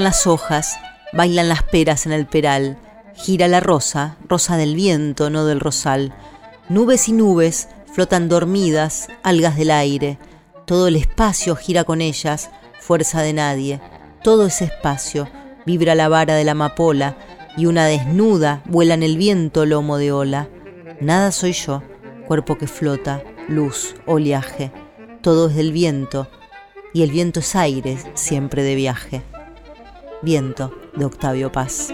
Las hojas, bailan las peras en el peral, gira la rosa, rosa del viento, no del rosal. Nubes y nubes flotan dormidas, algas del aire. Todo el espacio gira con ellas, fuerza de nadie. Todo ese espacio vibra la vara de la amapola y una desnuda vuela en el viento lomo de ola. Nada soy yo, cuerpo que flota, luz, oleaje. Todo es del viento y el viento es aire siempre de viaje. Viento de Octavio Paz.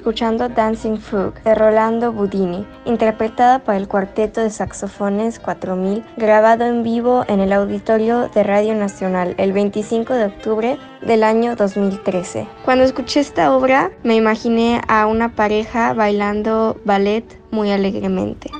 Escuchando Dancing Frog de Rolando Budini, interpretada por el cuarteto de saxofones 4000, grabado en vivo en el auditorio de Radio Nacional el 25 de octubre del año 2013. Cuando escuché esta obra, me imaginé a una pareja bailando ballet muy alegremente.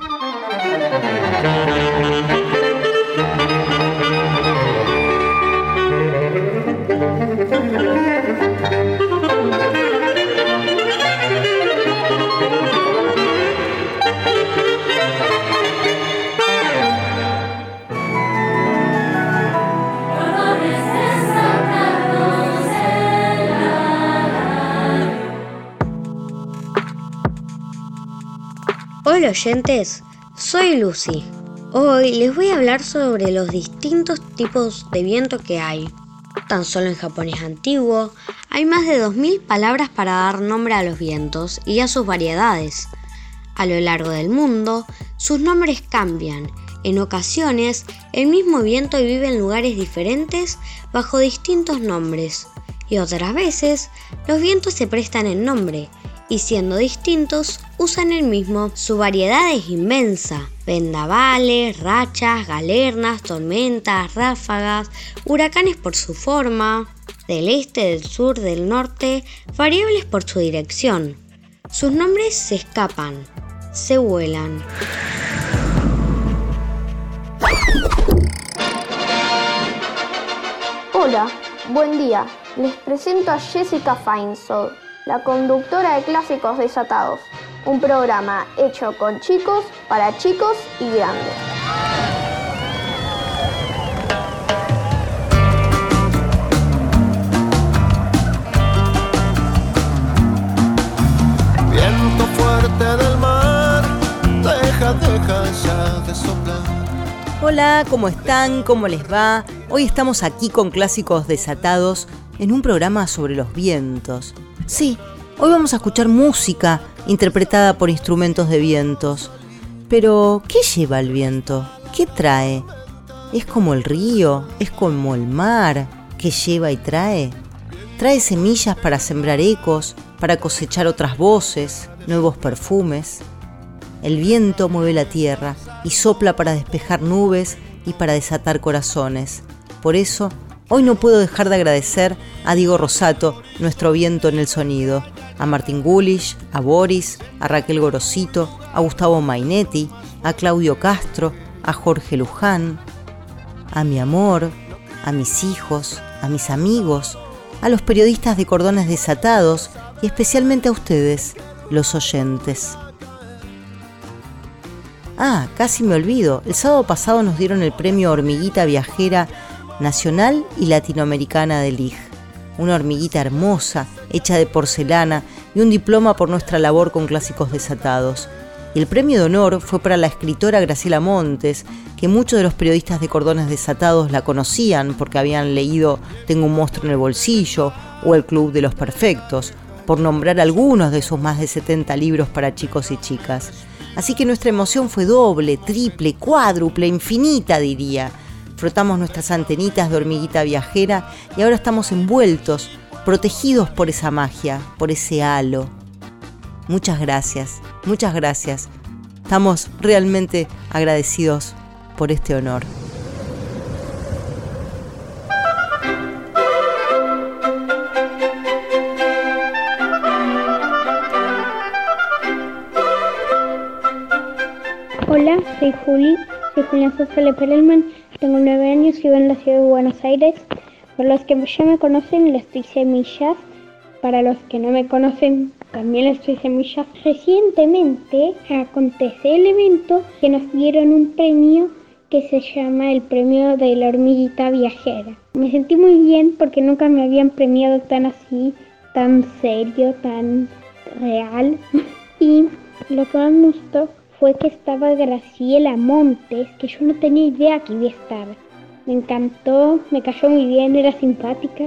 Oyentes, soy Lucy. Hoy les voy a hablar sobre los distintos tipos de viento que hay. Tan solo en japonés antiguo hay más de 2.000 palabras para dar nombre a los vientos y a sus variedades. A lo largo del mundo, sus nombres cambian. En ocasiones, el mismo viento vive en lugares diferentes bajo distintos nombres. Y otras veces, los vientos se prestan el nombre y siendo distintos, usan el mismo. Su variedad es inmensa. Vendavales, rachas, galernas, tormentas, ráfagas, huracanes por su forma, del este, del sur, del norte, variables por su dirección. Sus nombres se escapan, se vuelan. Hola, buen día. Les presento a Jessica Feinsold, la conductora de Clásicos Desatados, un programa hecho con chicos, para chicos y grandes. Viento fuerte del mar, deja, deja ya de soplar. Hola, ¿cómo están? ¿Cómo les va? Hoy estamos aquí con Clásicos Desatados en un programa sobre los vientos. Sí, hoy vamos a escuchar música interpretada por instrumentos de vientos. Pero, ¿qué lleva el viento? ¿Qué trae? ¿Es como el río? ¿Es como el mar? ¿Qué lleva y trae? Trae semillas para sembrar ecos, para cosechar otras voces, nuevos perfumes. El viento mueve la tierra y sopla para despejar nubes y para desatar corazones. Por eso, hoy no puedo dejar de agradecer a Diego Rosato, nuestro viento en el sonido, a Martín Gulish, a Boris, a Raquel Gorosito, a Gustavo Mainetti, a Claudio Castro, a Jorge Luján, a mi amor, a mis hijos, a mis amigos, a los periodistas de cordones desatados y especialmente a ustedes, los oyentes. Ah, casi me olvido. El sábado pasado nos dieron el premio Hormiguita Viajera Nacional y Latinoamericana de LIG. Una hormiguita hermosa, hecha de porcelana y un diploma por nuestra labor con clásicos desatados. Y el premio de honor fue para la escritora Graciela Montes, que muchos de los periodistas de cordones desatados la conocían porque habían leído Tengo un monstruo en el bolsillo o El Club de los Perfectos, por nombrar algunos de sus más de 70 libros para chicos y chicas. Así que nuestra emoción fue doble, triple, cuádruple, infinita, diría. Frotamos nuestras antenitas de hormiguita viajera y ahora estamos envueltos, protegidos por esa magia, por ese halo. Muchas gracias, muchas gracias. Estamos realmente agradecidos por este honor. Hola, soy Juli, soy Julián Sosa Perelman, tengo nueve años y vivo en la ciudad de Buenos Aires. Por los que ya me conocen, les doy semillas. Para los que no me conocen, también les doy semillas. Recientemente acontece el evento que nos dieron un premio que se llama el premio de la hormiguita viajera. Me sentí muy bien porque nunca me habían premiado tan así, tan serio, tan real. Y lo que más me gustó fue que estaba Graciela Montes, que yo no tenía idea que iba a estar. Me encantó, me cayó muy bien, era simpática.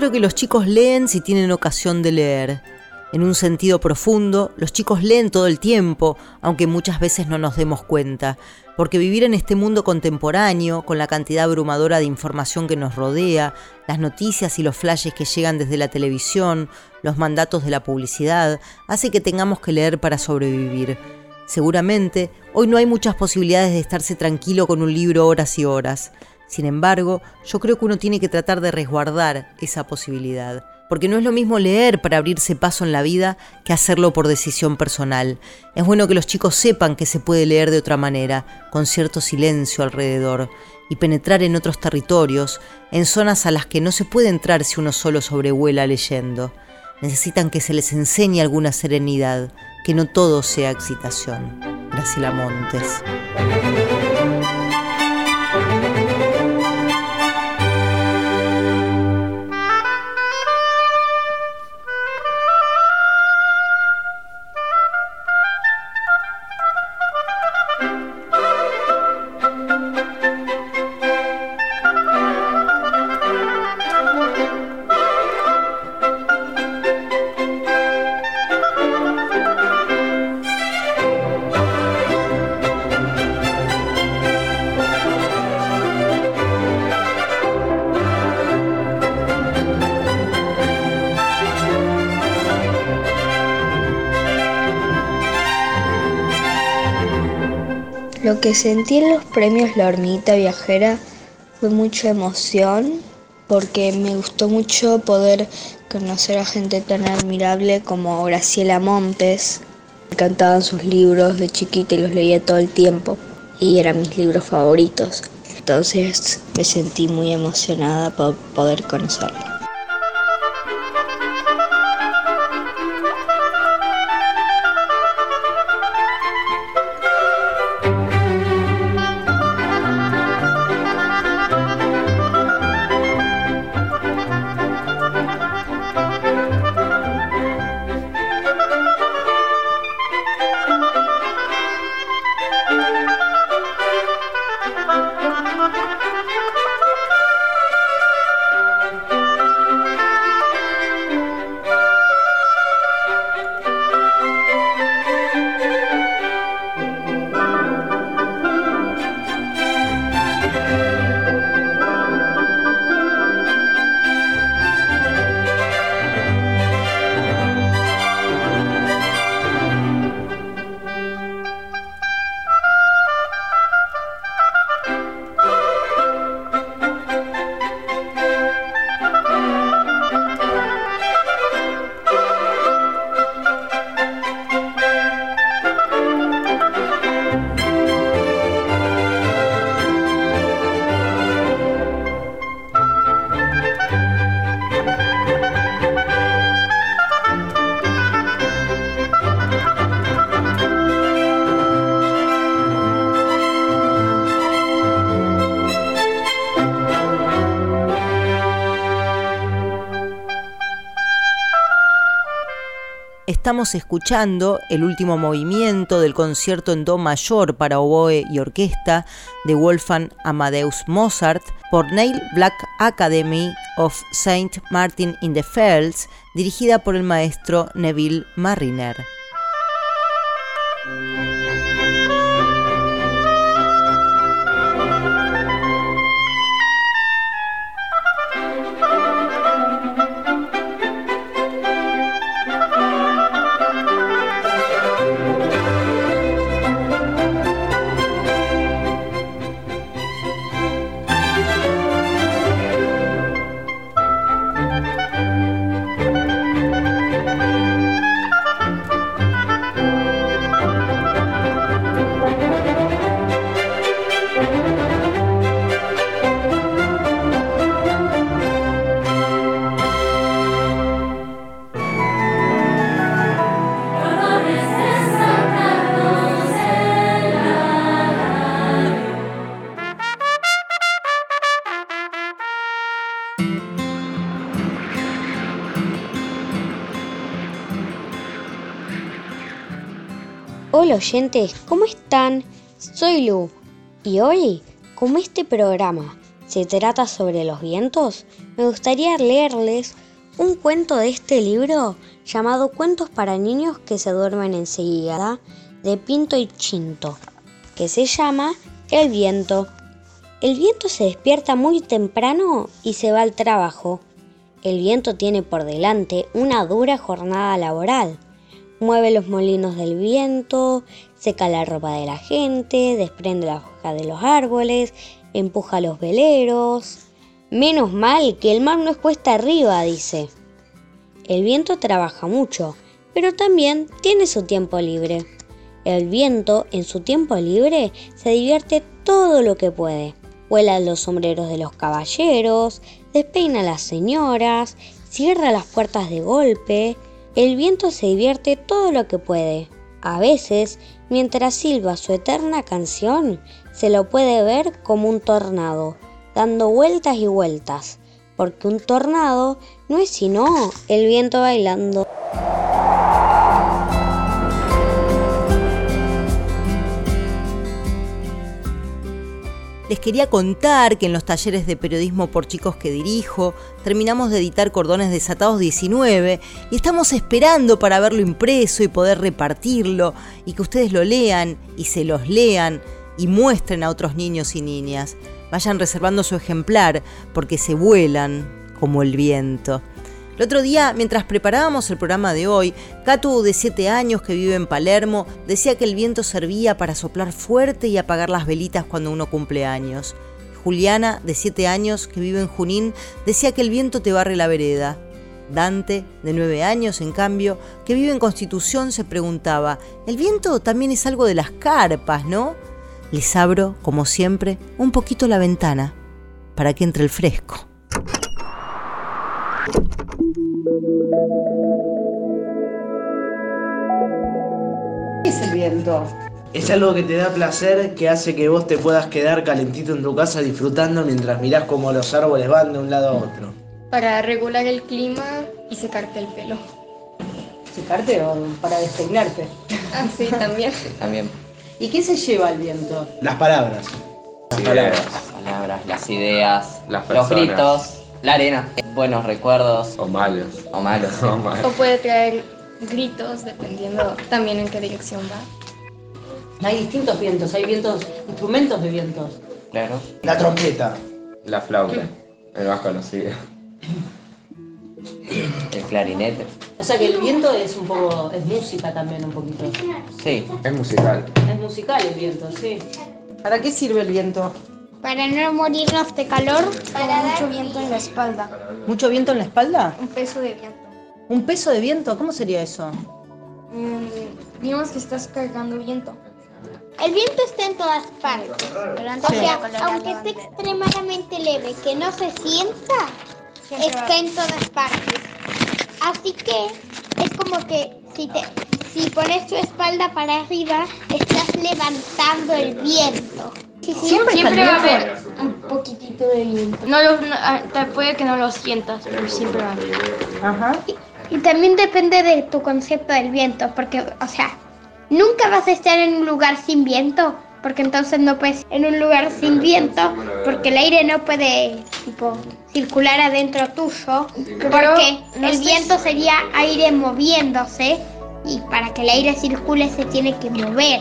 Creo que los chicos leen si tienen ocasión de leer. En un sentido profundo, los chicos leen todo el tiempo, aunque muchas veces no nos demos cuenta, porque vivir en este mundo contemporáneo, con la cantidad abrumadora de información que nos rodea, las noticias y los flashes que llegan desde la televisión, los mandatos de la publicidad, hace que tengamos que leer para sobrevivir. Seguramente, hoy no hay muchas posibilidades de estarse tranquilo con un libro horas y horas. Sin embargo, yo creo que uno tiene que tratar de resguardar esa posibilidad, porque no es lo mismo leer para abrirse paso en la vida que hacerlo por decisión personal. Es bueno que los chicos sepan que se puede leer de otra manera, con cierto silencio alrededor, y penetrar en otros territorios, en zonas a las que no se puede entrar si uno solo sobrevuela leyendo. Necesitan que se les enseñe alguna serenidad, que no todo sea excitación. Graciela Montes. Lo que sentí en los premios La Hormiguita Viajera fue mucha emoción porque me gustó mucho poder conocer a gente tan admirable como Graciela Montes. Me encantaban sus libros de chiquita y los leía todo el tiempo y eran mis libros favoritos. entonces me sentí muy emocionada por poder conocerlo. Estamos escuchando el último movimiento del concierto en Do mayor para oboe y orquesta de Wolfgang Amadeus Mozart por Neil Black Academy of St. Martin in the Fells, dirigida por el maestro Neville Marriner. Hola oyentes, ¿cómo están? Soy Lu y hoy, como este programa se trata sobre los vientos, me gustaría leerles un cuento de este libro llamado Cuentos para niños que se duermen enseguida de Pinto y Chinto, que se llama El viento. El viento se despierta muy temprano y se va al trabajo. El viento tiene por delante una dura jornada laboral mueve los molinos del viento, seca la ropa de la gente, desprende la hoja de los árboles, empuja los veleros. Menos mal que el mar no es cuesta arriba, dice. El viento trabaja mucho, pero también tiene su tiempo libre. El viento, en su tiempo libre, se divierte todo lo que puede. Vuela los sombreros de los caballeros, despeina a las señoras, cierra las puertas de golpe, el viento se divierte todo lo que puede. A veces, mientras silba su eterna canción, se lo puede ver como un tornado, dando vueltas y vueltas, porque un tornado no es sino el viento bailando. Les quería contar que en los talleres de periodismo por chicos que dirijo, terminamos de editar Cordones Desatados 19 y estamos esperando para verlo impreso y poder repartirlo y que ustedes lo lean y se los lean y muestren a otros niños y niñas. Vayan reservando su ejemplar porque se vuelan como el viento. El otro día, mientras preparábamos el programa de hoy, Catu, de 7 años que vive en Palermo, decía que el viento servía para soplar fuerte y apagar las velitas cuando uno cumple años. Juliana, de 7 años, que vive en Junín, decía que el viento te barre la vereda. Dante, de 9 años, en cambio, que vive en Constitución, se preguntaba, ¿el viento también es algo de las carpas, no? Les abro, como siempre, un poquito la ventana para que entre el fresco. ¿Qué es el viento? Es algo que te da placer, que hace que vos te puedas quedar calentito en tu casa disfrutando mientras mirás cómo los árboles van de un lado a otro. Para regular el clima y secarte el pelo. ¿Secarte o para despeinarte? Ah, sí, también. También. ¿Y qué se lleva el viento? Las palabras. Las palabras. Las palabras, las ideas, Las los gritos, la arena, buenos recuerdos O malos. o malos. sí. O malos. O puede traer gritos dependiendo también en qué dirección va. Hay distintos vientos, hay vientos, instrumentos de vientos. Claro. La trompeta. La flauta. El más conocido. El clarinete. O sea que el viento es un poco, es música también un poquito. Sí. Es musical. Es musical el viento, sí. ¿Para qué sirve el viento? Para no morirnos de calor, Para mucho viento en la espalda. ¿Mucho viento en la espalda? Un peso de viento. ¿Un peso de viento? ¿Cómo sería eso? Mm, digamos que estás cargando viento. el viento está en todas partes. O sea, aunque esté extremadamente leve, que no se sienta, está en todas partes. Así que es como que si te si pones tu espalda para arriba, estás levantando el viento. Sí, sí. Siempre, Siempre va a haber un poquitito de viento. No lo, no, ah, te- puede que no lo sientas, pero siempre va a haber. Ajá. Y también depende de tu concepto del viento, porque, o sea, nunca vas a estar en un lugar sin viento, porque entonces no puedes en un lugar sin viento, porque el aire no puede, tipo, circular adentro tuyo, porque el viento sería aire moviéndose, y para que el aire circule se tiene que mover.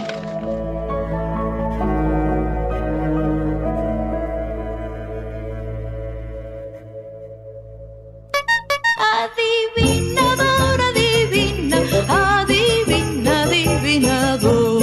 Adivinador, adivina, adivina, adivinador.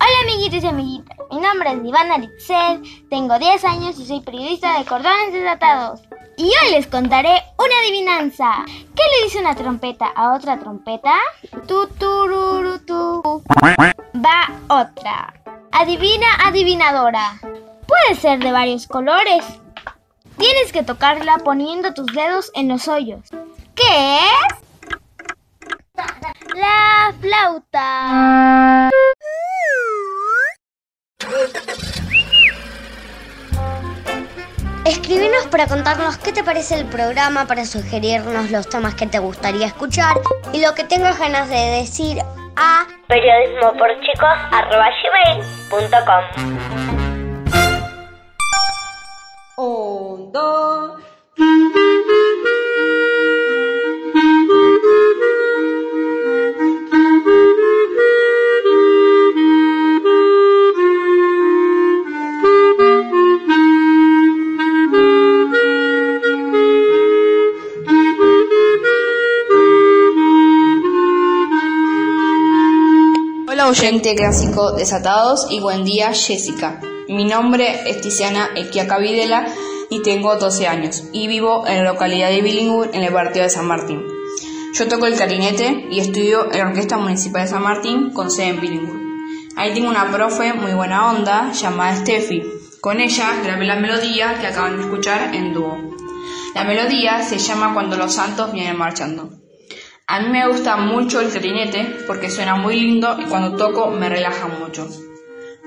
Hola amiguitos y amiguitas, mi nombre es Ivana Alixel, tengo 10 años y soy periodista de Cordones Desatados. Y hoy les contaré una adivinanza. ¿Qué le dice una trompeta a otra trompeta? Tu tururu, tu. Va otra. Adivina adivinadora. Puede ser de varios colores. Tienes que tocarla poniendo tus dedos en los hoyos. ¿Qué es? La flauta. Escribinos para contarnos qué te parece el programa, para sugerirnos los temas que te gustaría escuchar y lo que tengas ganas de decir a periodismoporchicos.com. Un, dos. Hola oyente clásico desatados y buen día Jessica. Mi nombre es Tiziana Equiaca Videla y tengo 12 años y vivo en la localidad de Billingham en el partido de San Martín. Yo toco el clarinete y estudio en la Orquesta Municipal de San Martín con sede en Billingham. Ahí tengo una profe muy buena onda llamada Steffi. Con ella grabé la melodía que acaban de escuchar en dúo. La melodía se llama Cuando los santos vienen marchando. A mí me gusta mucho el clarinete porque suena muy lindo y cuando toco me relaja mucho.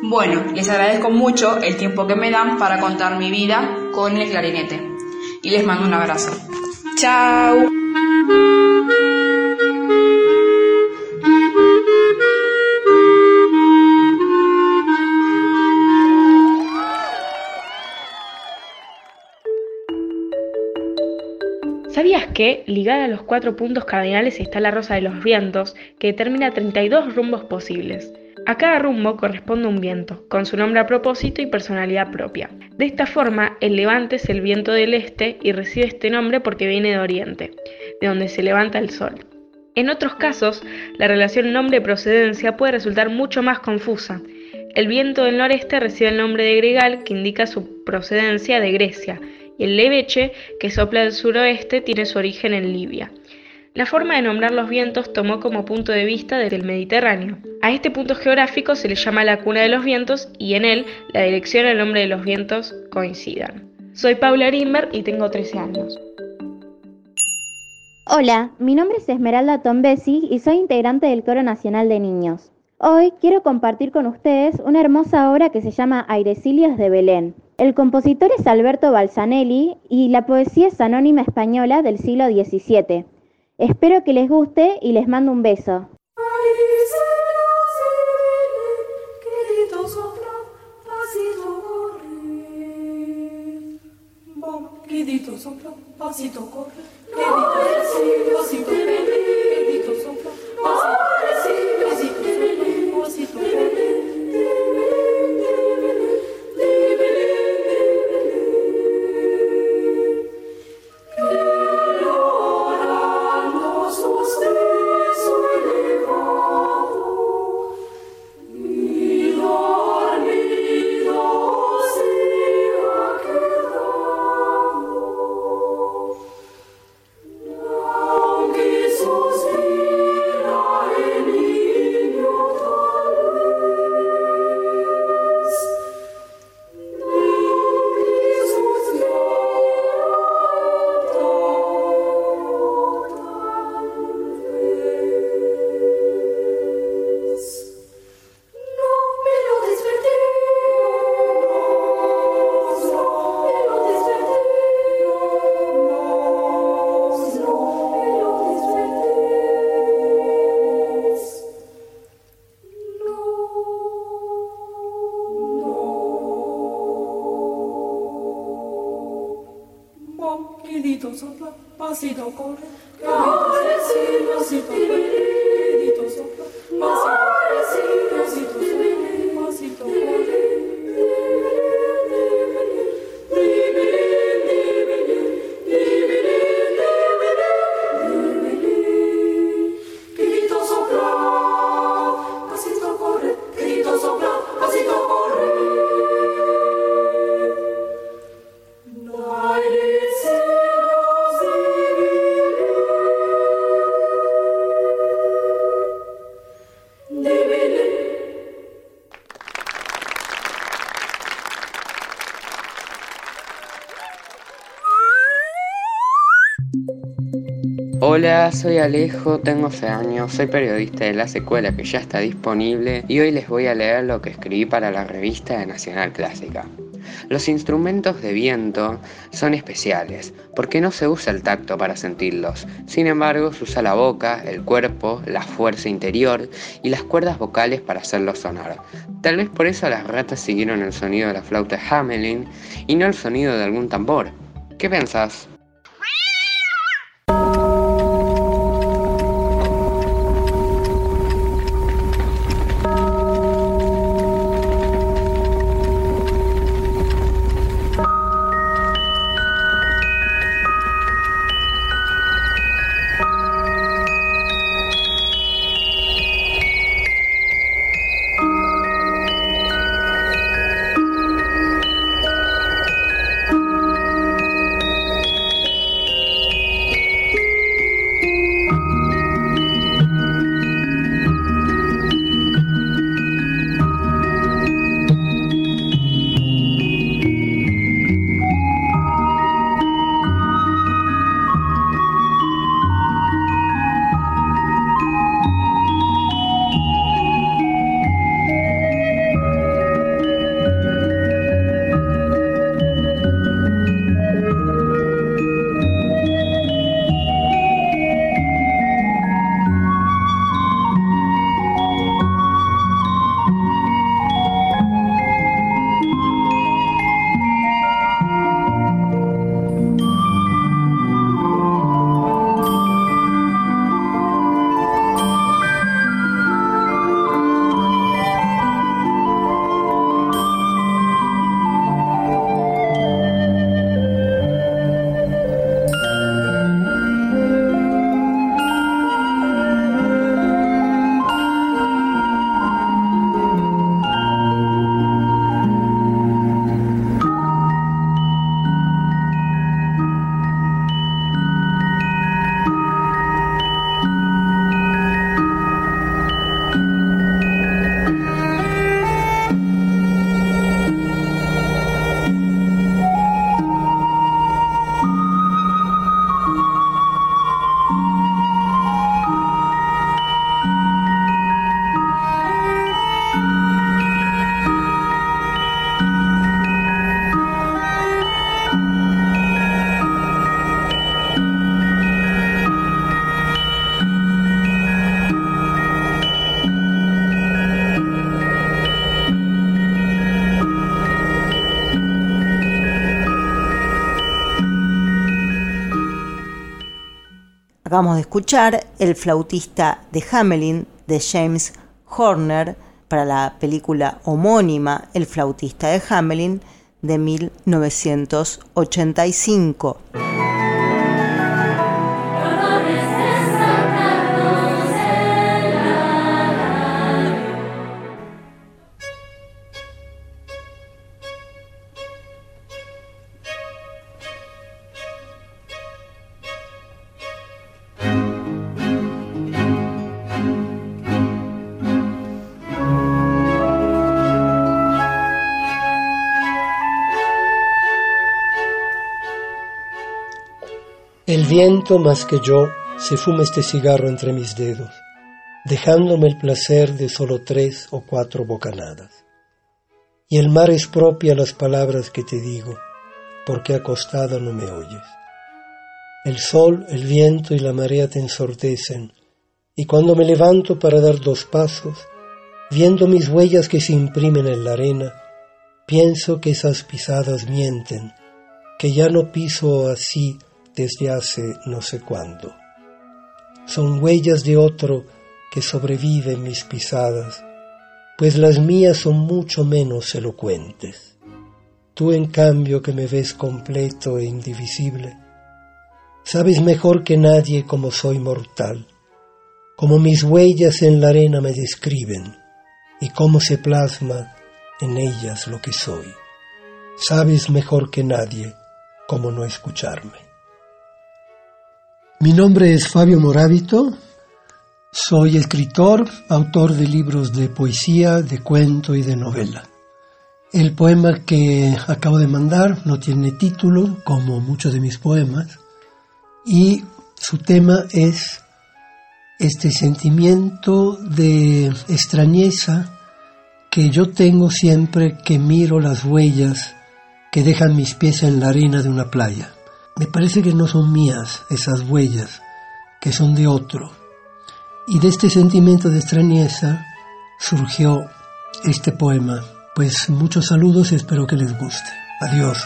Bueno, les agradezco mucho el tiempo que me dan para contar mi vida con el clarinete. Y les mando un abrazo. ¡Chao! Que, ligada a los cuatro puntos cardinales, está la rosa de los vientos, que determina 32 rumbos posibles? A cada rumbo corresponde un viento, con su nombre a propósito y personalidad propia. De esta forma, el levante es el viento del este y recibe este nombre porque viene de oriente, de donde se levanta el sol. En otros casos, la relación nombre-procedencia puede resultar mucho más confusa. El viento del noreste recibe el nombre de gregal, que indica su procedencia de Grecia, el leveche, que sopla del suroeste, tiene su origen en Libia. La forma de nombrar los vientos tomó como punto de vista desde el Mediterráneo. A este punto geográfico se le llama la cuna de los vientos y en él la dirección y el nombre de los vientos coincidan. Soy Paula Rimber y tengo 13 años. Hola, mi nombre es Esmeralda Tombesi y soy integrante del Coro Nacional de Niños. Hoy quiero compartir con ustedes una hermosa obra que se llama Airecilios de Belén. El compositor es Alberto Balsanelli y la poesía es anónima española del siglo XVII. Espero que les guste y les mando un beso. Quedito pasito. Hola, soy Alejo, tengo 11 años, soy periodista de la secuela que ya está disponible y hoy les voy a leer lo que escribí para la revista de Nacional Clásica. Los instrumentos de viento son especiales porque no se usa el tacto para sentirlos, sin embargo se usa la boca, el cuerpo, la fuerza interior y las cuerdas vocales para hacerlos sonar. Tal vez por eso las ratas siguieron el sonido de la flauta Hamelin y no el sonido de algún tambor. ¿Qué pensás? Acabamos de escuchar El flautista de Hamelin de James Horner para la película homónima El flautista de Hamelin de 1985. Viento más que yo se fuma este cigarro entre mis dedos, dejándome el placer de solo tres o cuatro bocanadas. Y el mar expropia las palabras que te digo, porque acostado no me oyes. El sol, el viento y la marea te ensordecen, y cuando me levanto para dar dos pasos, viendo mis huellas que se imprimen en la arena, pienso que esas pisadas mienten, que ya no piso así desde hace no sé cuándo. Son huellas de otro que sobreviven mis pisadas, pues las mías son mucho menos elocuentes. Tú en cambio que me ves completo e indivisible, sabes mejor que nadie cómo soy mortal, cómo mis huellas en la arena me describen y cómo se plasma en ellas lo que soy. Sabes mejor que nadie cómo no escucharme. Mi nombre es Fabio Morábito, soy escritor, autor de libros de poesía, de cuento y de novela. El poema que acabo de mandar no tiene título, como muchos de mis poemas, y su tema es este sentimiento de extrañeza que yo tengo siempre que miro las huellas que dejan mis pies en la arena de una playa. Me parece que no son mías esas huellas, que son de otro. Y de este sentimiento de extrañeza surgió este poema. Pues muchos saludos y espero que les guste. Adiós.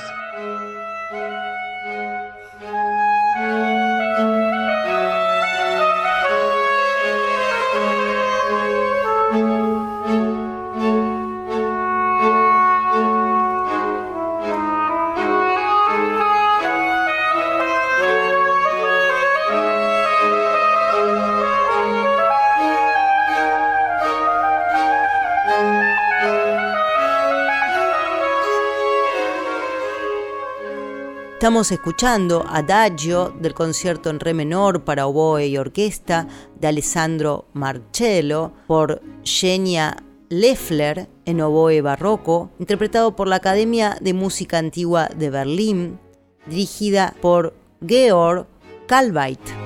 Estamos escuchando Adagio del concierto en re menor para oboe y orquesta de Alessandro Marcello por Genia Leffler en oboe barroco, interpretado por la Academia de Música Antigua de Berlín, dirigida por Georg Kalbait.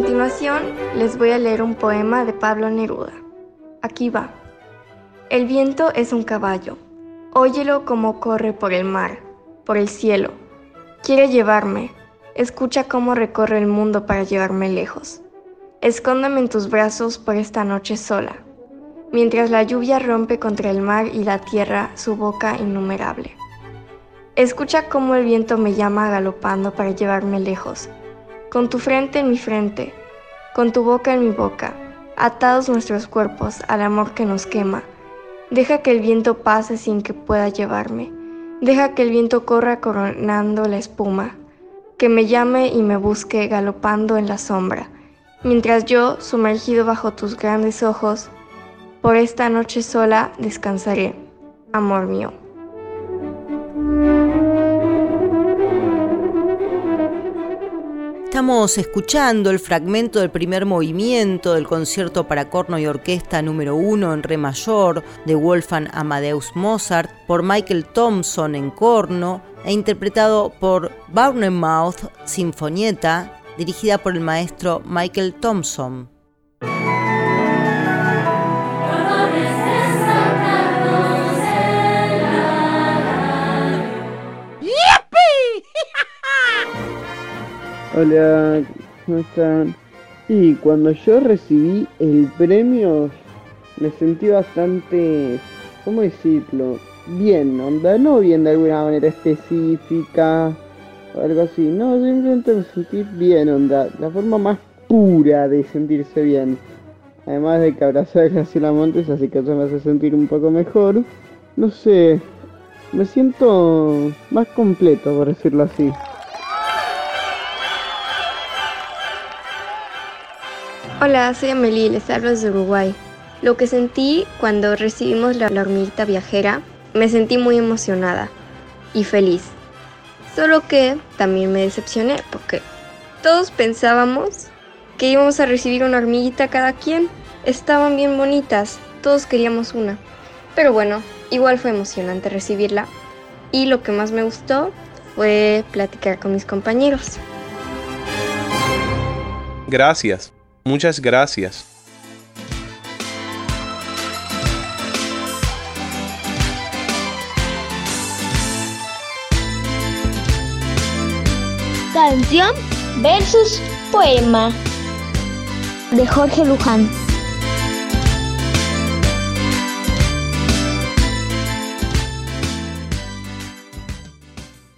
Continuación, les voy a leer un poema de Pablo Neruda. Aquí va. El viento es un caballo. Óyelo como corre por el mar, por el cielo. Quiere llevarme. Escucha cómo recorre el mundo para llevarme lejos. Escóndeme en tus brazos por esta noche sola, mientras la lluvia rompe contra el mar y la tierra su boca innumerable. Escucha cómo el viento me llama galopando para llevarme lejos, con tu frente en mi frente, con tu boca en mi boca, atados nuestros cuerpos al amor que nos quema. Deja que el viento pase sin que pueda llevarme. Deja que el viento corra coronando la espuma, que me llame y me busque galopando en la sombra, mientras yo, sumergido bajo tus grandes ojos, por esta noche sola descansaré, amor mío. Estamos escuchando el fragmento del primer movimiento del concierto para corno y orquesta número 1 en re mayor de Wolfgang Amadeus Mozart por Michael Thompson en corno e interpretado por Bournemouth Sinfonieta dirigida por el maestro Michael Thompson. Hola, ¿cómo están? Y cuando yo recibí el premio, me sentí bastante, ¿cómo decirlo? Bien, onda, no bien de alguna manera específica o algo así, no, simplemente me sentí bien, onda, la forma más pura de sentirse bien. Además de que abrazé a Graciela Montes, así que eso me hace sentir un poco mejor. No sé, me siento más completo, por decirlo así. Hola, soy Amelie, les hablo desde Uruguay. Lo que sentí cuando recibimos la, la hormiguita viajera, me sentí muy emocionada y feliz. Solo que también me decepcioné porque todos pensábamos que íbamos a recibir una hormiguita cada quien. Estaban bien bonitas, todos queríamos una. Pero bueno, igual fue emocionante recibirla. Y lo que más me gustó fue platicar con mis compañeros. Gracias, muchas gracias. Canción versus poema de Jorge Luján.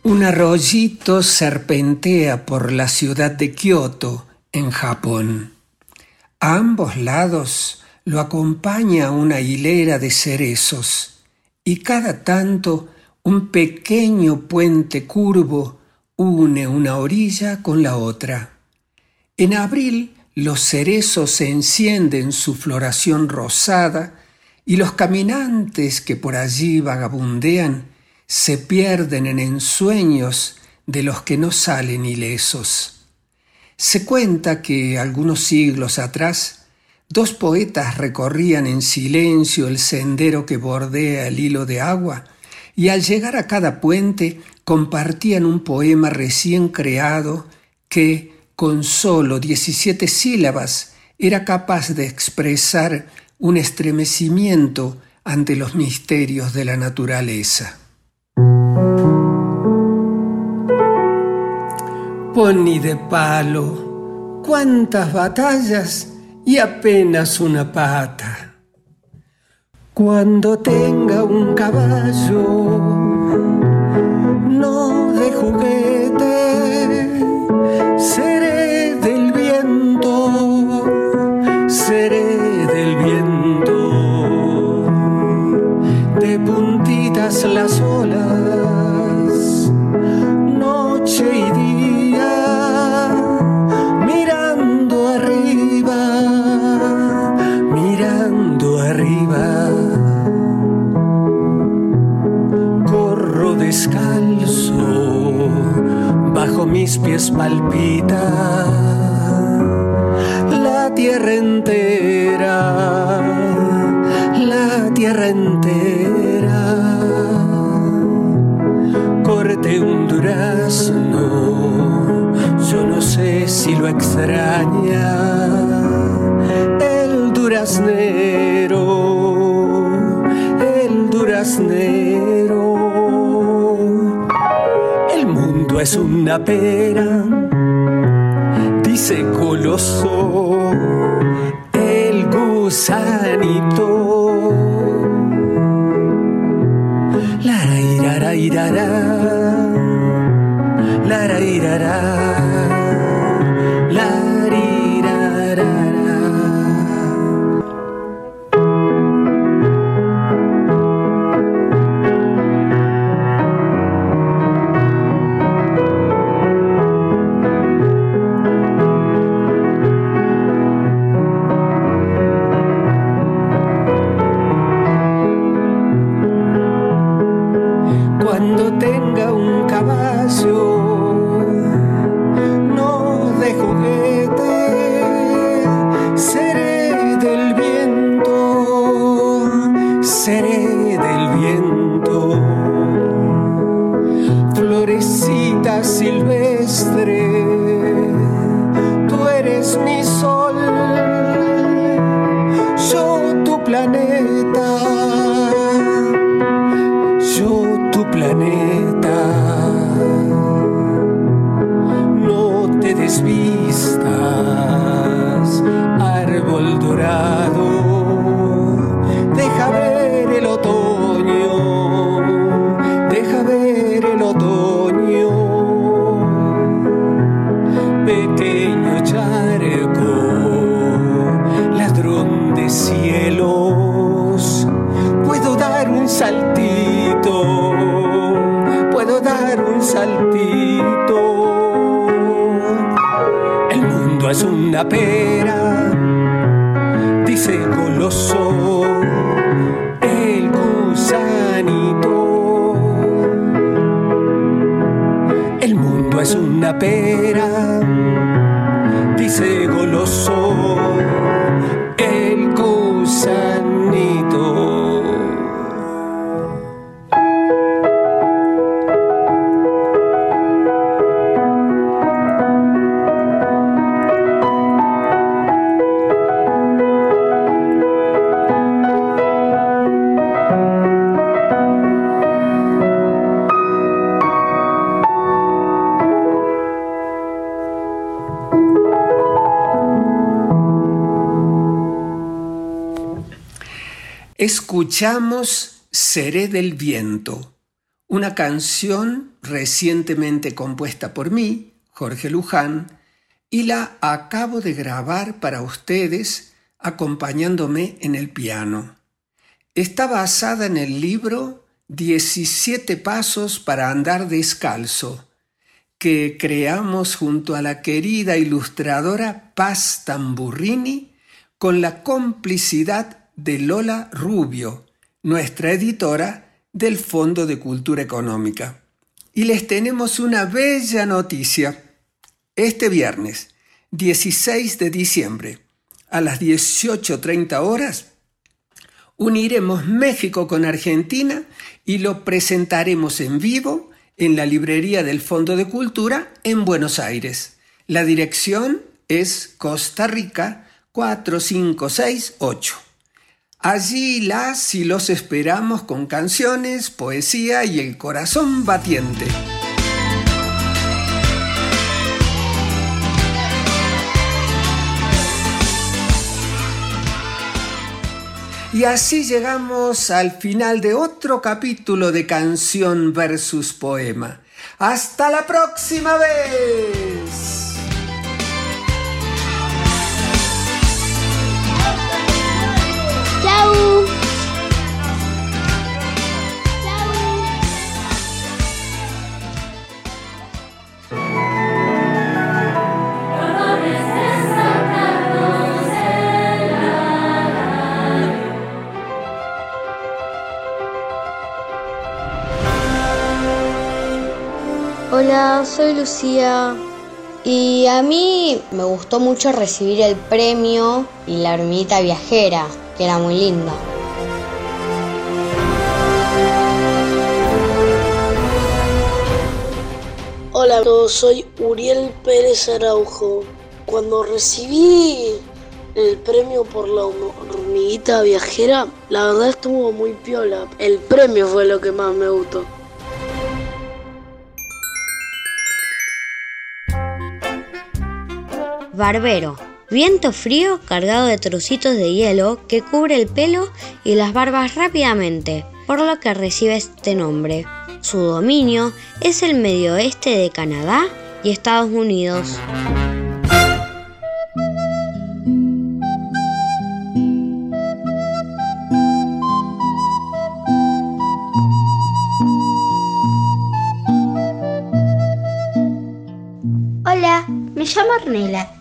Un arroyito serpentea por la ciudad de Kioto, en Japón. A ambos lados lo acompaña una hilera de cerezos y cada tanto un pequeño puente curvo une una orilla con la otra. En abril los cerezos encienden su floración rosada y los caminantes que por allí vagabundean se pierden en ensueños de los que no salen ilesos. Se cuenta que algunos siglos atrás dos poetas recorrían en silencio el sendero que bordea el hilo de agua y al llegar a cada puente compartían un poema recién creado que, con solo 17 sílabas, era capaz de expresar un estremecimiento ante los misterios de la naturaleza. Pony de palo, cuántas batallas y apenas una pata. Cuando tenga un caballo, no de juguete, seré del viento, seré del viento, de puntitas las mis pies palpita la tierra entera, la tierra entera. Corte un durazno, yo no sé si lo extraña es una pera, dice coloso Es una pera, dice goloso el gusanito. El mundo es una pera, dice goloso Escuchamos Seré del Viento, una canción recientemente compuesta por mí, Jorge Luján, y la acabo de grabar para ustedes acompañándome en el piano. Está basada en el libro 17 Pasos para Andar Descalzo, que creamos junto a la querida ilustradora Paz Tamburrini con la complicidad de Lola Rubio, nuestra editora del Fondo de Cultura Económica. Y les tenemos una bella noticia. Este viernes, 16 de diciembre, a las 18.30 horas, uniremos México con Argentina y lo presentaremos en vivo en la librería del Fondo de Cultura en Buenos Aires. La dirección es Costa Rica 4568. Allí las y los esperamos con canciones, poesía y el corazón batiente. Y así llegamos al final de otro capítulo de Canción versus Poema. ¡Hasta la próxima vez! Hola, soy Lucía y a mí me gustó mucho recibir el premio y la hormiguita viajera, que era muy linda. Hola soy Uriel Pérez Araujo. Cuando recibí el premio por la hormiguita viajera, la verdad estuvo muy piola. El premio fue lo que más me gustó. Barbero. Viento frío cargado de trocitos de hielo que cubre el pelo y las barbas rápidamente, por lo que recibe este nombre. Su dominio es el medio oeste de Canadá y Estados Unidos. Hola, me llamo Arnela.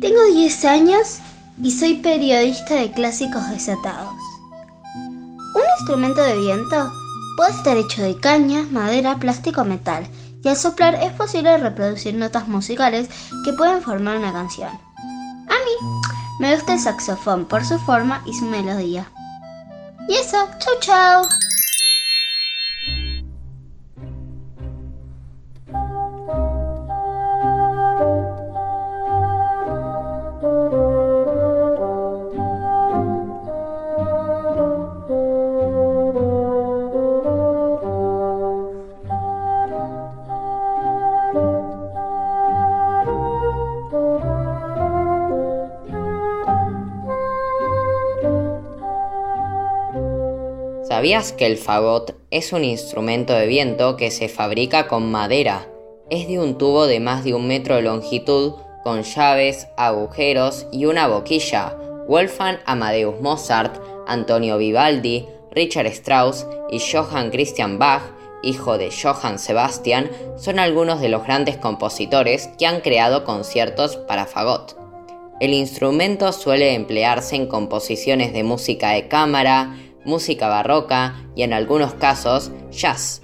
Tengo 10 años y soy periodista de clásicos desatados. Un instrumento de viento puede estar hecho de caña, madera, plástico o metal, y al soplar es posible reproducir notas musicales que pueden formar una canción. A mí me gusta el saxofón por su forma y su melodía. Y eso, chau chau. ¿Sabías que el fagot es un instrumento de viento que se fabrica con madera? Es de un tubo de más de un metro de longitud, con llaves, agujeros y una boquilla. Wolfgang Amadeus Mozart, Antonio Vivaldi, Richard Strauss y Johann Christian Bach, hijo de Johann Sebastian, son algunos de los grandes compositores que han creado conciertos para fagot. El instrumento suele emplearse en composiciones de música de cámara, música barroca y en algunos casos jazz.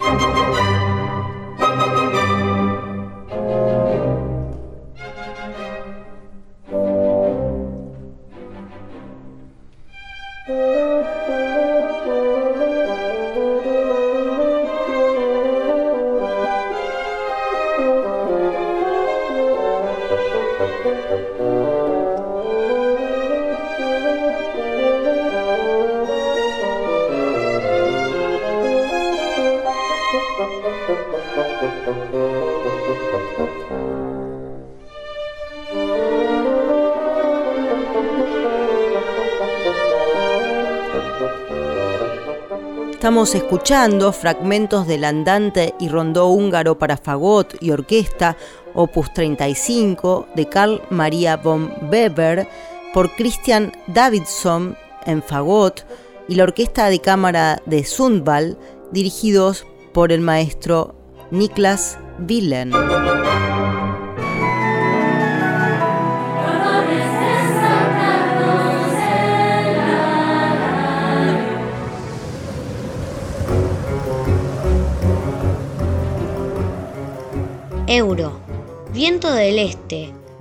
Estamos escuchando fragmentos del andante y rondó húngaro para fagot y orquesta, opus 35, de Carl Maria von Weber, por Christian Davidson en fagot, y la orquesta de cámara de Sundvall, dirigidos por el maestro Niklas Willen.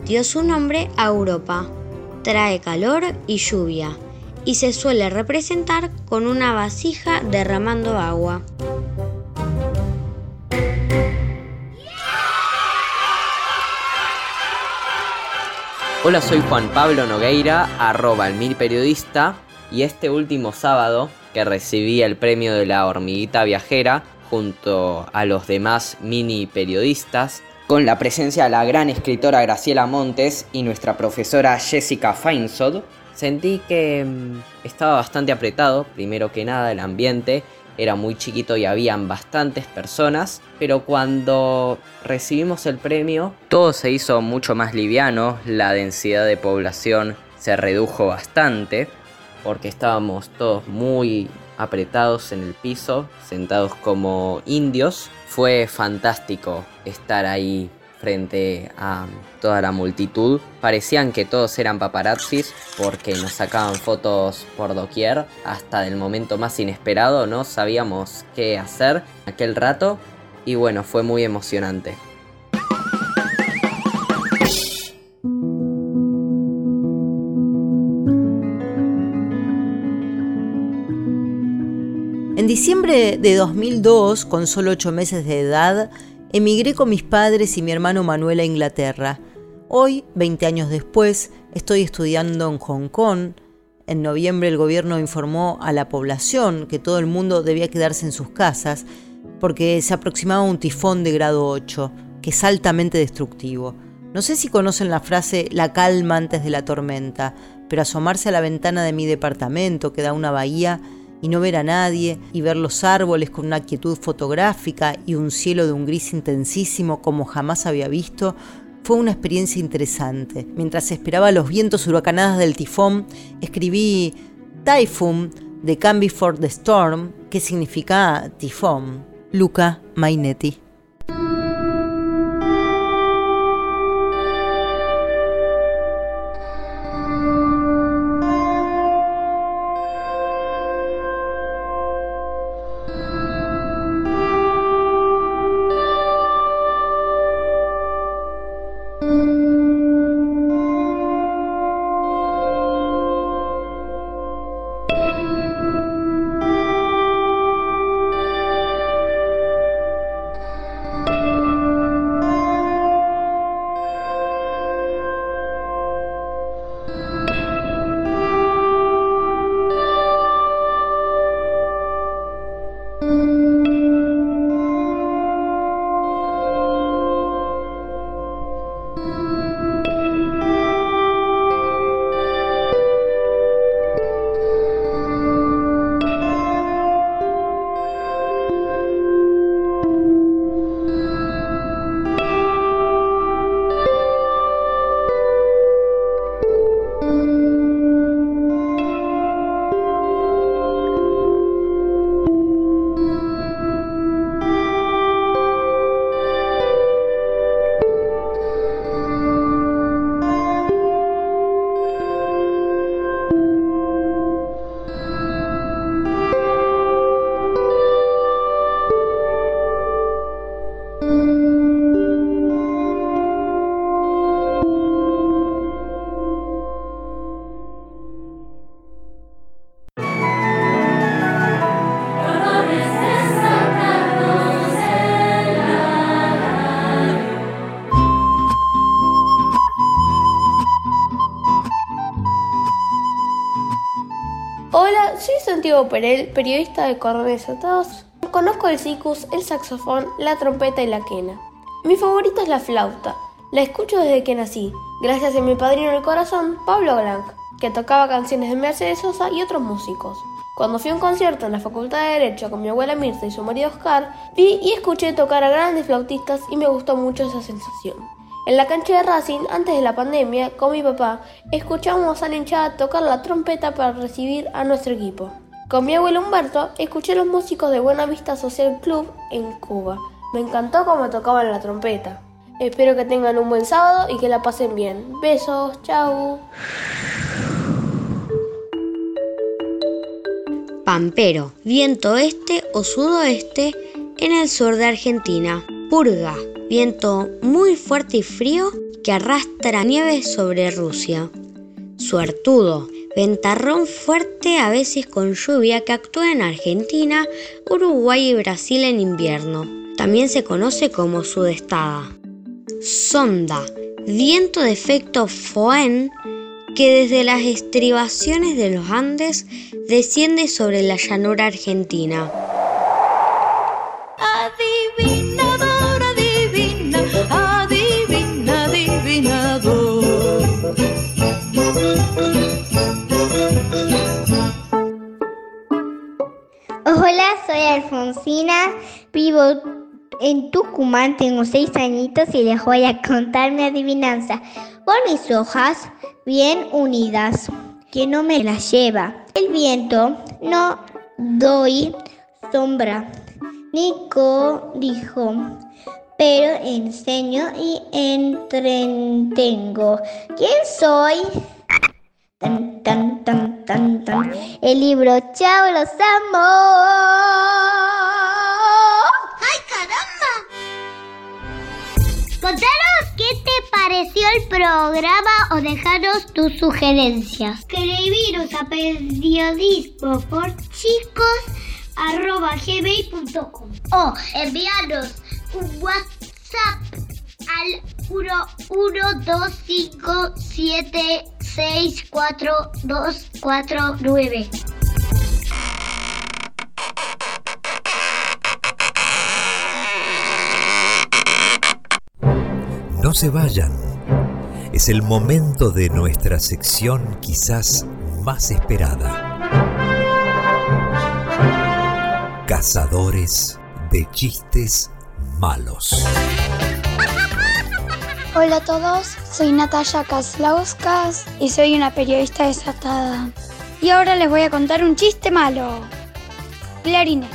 Dio su nombre a Europa. Trae calor y lluvia y se suele representar con una vasija derramando agua. Hola, soy Juan Pablo Nogueira, arroba el mil periodista, y este último sábado que recibí el premio de la hormiguita viajera junto a los demás mini periodistas, con la presencia de la gran escritora Graciela Montes y nuestra profesora Jessica Feinsod, sentí que mm, estaba bastante apretado, primero que nada el ambiente era muy chiquito y habían bastantes personas, pero cuando recibimos el premio todo se hizo mucho más liviano, la densidad de población se redujo bastante, porque estábamos todos muy apretados en el piso, sentados como indios. Fue fantástico estar ahí frente a toda la multitud. Parecían que todos eran paparazzis porque nos sacaban fotos por doquier. Hasta del momento más inesperado no sabíamos qué hacer aquel rato. Y bueno, fue muy emocionante. Diciembre de 2002, con solo ocho meses de edad, emigré con mis padres y mi hermano Manuel a Inglaterra. Hoy, 20 años después, estoy estudiando en Hong Kong. En noviembre el gobierno informó a la población que todo el mundo debía quedarse en sus casas porque se aproximaba un tifón de grado 8, que es altamente destructivo. No sé si conocen la frase la calma antes de la tormenta, pero asomarse a la ventana de mi departamento que da una bahía y no ver a nadie y ver los árboles con una quietud fotográfica y un cielo de un gris intensísimo como jamás había visto, fue una experiencia interesante. Mientras esperaba los vientos huracanadas del tifón, escribí Typhoon de Can Before the Storm, que significa tifón. Luca Mainetti. Perel, periodista de Cordones Atados. Conozco el sicus, el saxofón, la trompeta y la quena. Mi favorita es la flauta. La escucho desde que nací, gracias a mi padrino del corazón, Pablo Blanc, que tocaba canciones de Mercedes Sosa y otros músicos. Cuando fui a un concierto en la Facultad de Derecho con mi abuela Mirta y su marido Oscar, vi y escuché tocar a grandes flautistas y me gustó mucho esa sensación. En la cancha de Racing, antes de la pandemia, con mi papá, escuchamos a la hinchada tocar la trompeta para recibir a nuestro equipo. Con mi abuelo Humberto, escuché los músicos de Buena Vista Social Club en Cuba. Me encantó cómo tocaban la trompeta. Espero que tengan un buen sábado y que la pasen bien. Besos, chau. Pampero, viento este o sudoeste en el sur de Argentina. Purga, viento muy fuerte y frío que arrastra nieve sobre Rusia. Suertudo, ventarrón fuerte a veces con lluvia que actúa en Argentina, Uruguay y Brasil en invierno. También se conoce como sudestada. Sonda, viento de efecto Foen que desde las estribaciones de los Andes desciende sobre la llanura argentina. Soy Alfonsina, vivo en Tucumán, tengo seis añitos y les voy a contar mi adivinanza. Por mis hojas bien unidas, que no me las lleva. El viento no doy sombra, Nico dijo, pero enseño y entretengo. ¿Quién soy? Tan, tan, tan, El libro Chao, los amo. ¡Ay, caramba! Contanos qué te pareció el programa o dejaros tus sugerencias. Escribiros a periodismo por chicos arroba gmail.com o enviarnos un WhatsApp al 11257642249. No se vayan. Es el momento de nuestra sección quizás más esperada. Cazadores de chistes malos. Hola a todos, soy Natalia Kaslauskas y soy una periodista desatada. Y ahora les voy a contar un chiste malo. Clarinete.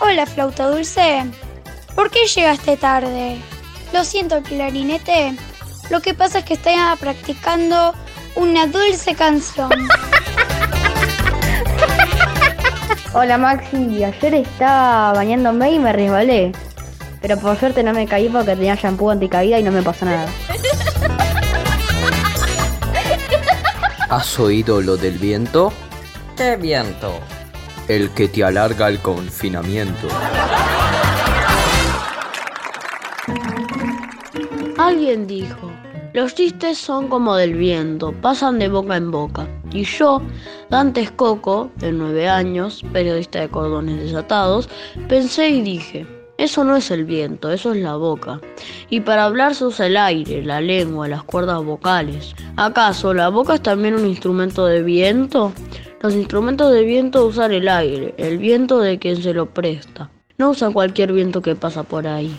Hola, flauta dulce. ¿Por qué llegaste tarde? Lo siento, clarinete. Lo que pasa es que estaba practicando una dulce canción. Hola Maxi, ayer estaba bañándome y me resbalé. Pero por suerte no me caí porque tenía shampoo anticaída y no me pasó nada. ¿Has oído lo del viento? ¿Qué viento? El que te alarga el confinamiento. Alguien dijo, los chistes son como del viento, pasan de boca en boca. Y yo, Dante Coco, de 9 años, periodista de cordones desatados, pensé y dije, eso no es el viento, eso es la boca. Y para hablar se usa el aire, la lengua, las cuerdas vocales. ¿Acaso la boca es también un instrumento de viento? Los instrumentos de viento usan el aire, el viento de quien se lo presta. No usan cualquier viento que pasa por ahí.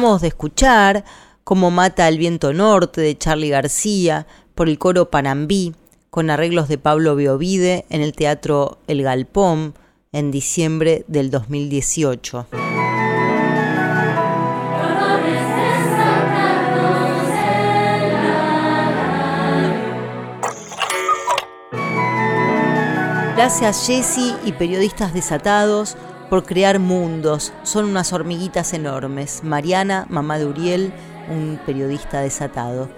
De escuchar Cómo mata el viento norte de Charlie García por el coro Panambí, con arreglos de Pablo Beovide en el Teatro El Galpón en diciembre del 2018. Gracias Jesse y periodistas desatados por crear mundos. Son unas hormiguitas enormes. Mariana, mamá de Uriel, un periodista desatado.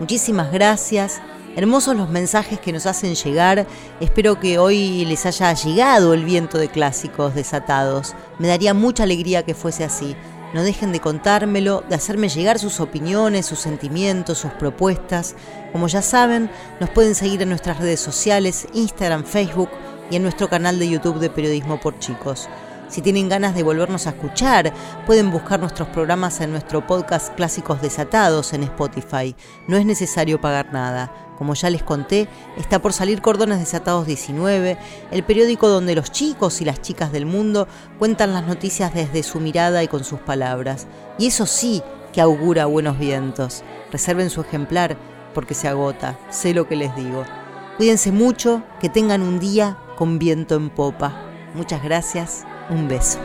Muchísimas gracias. Hermosos los mensajes que nos hacen llegar. Espero que hoy les haya llegado el viento de clásicos desatados. Me daría mucha alegría que fuese así. No dejen de contármelo, de hacerme llegar sus opiniones, sus sentimientos, sus propuestas. Como ya saben, nos pueden seguir en nuestras redes sociales, Instagram, Facebook y en nuestro canal de YouTube de Periodismo por Chicos. Si tienen ganas de volvernos a escuchar, pueden buscar nuestros programas en nuestro podcast Clásicos Desatados en Spotify. No es necesario pagar nada. Como ya les conté, está por salir Cordones Desatados 19, el periódico donde los chicos y las chicas del mundo cuentan las noticias desde su mirada y con sus palabras. Y eso sí que augura buenos vientos. Reserven su ejemplar porque se agota, sé lo que les digo. Cuídense mucho, que tengan un día con viento en popa. Muchas gracias, un beso.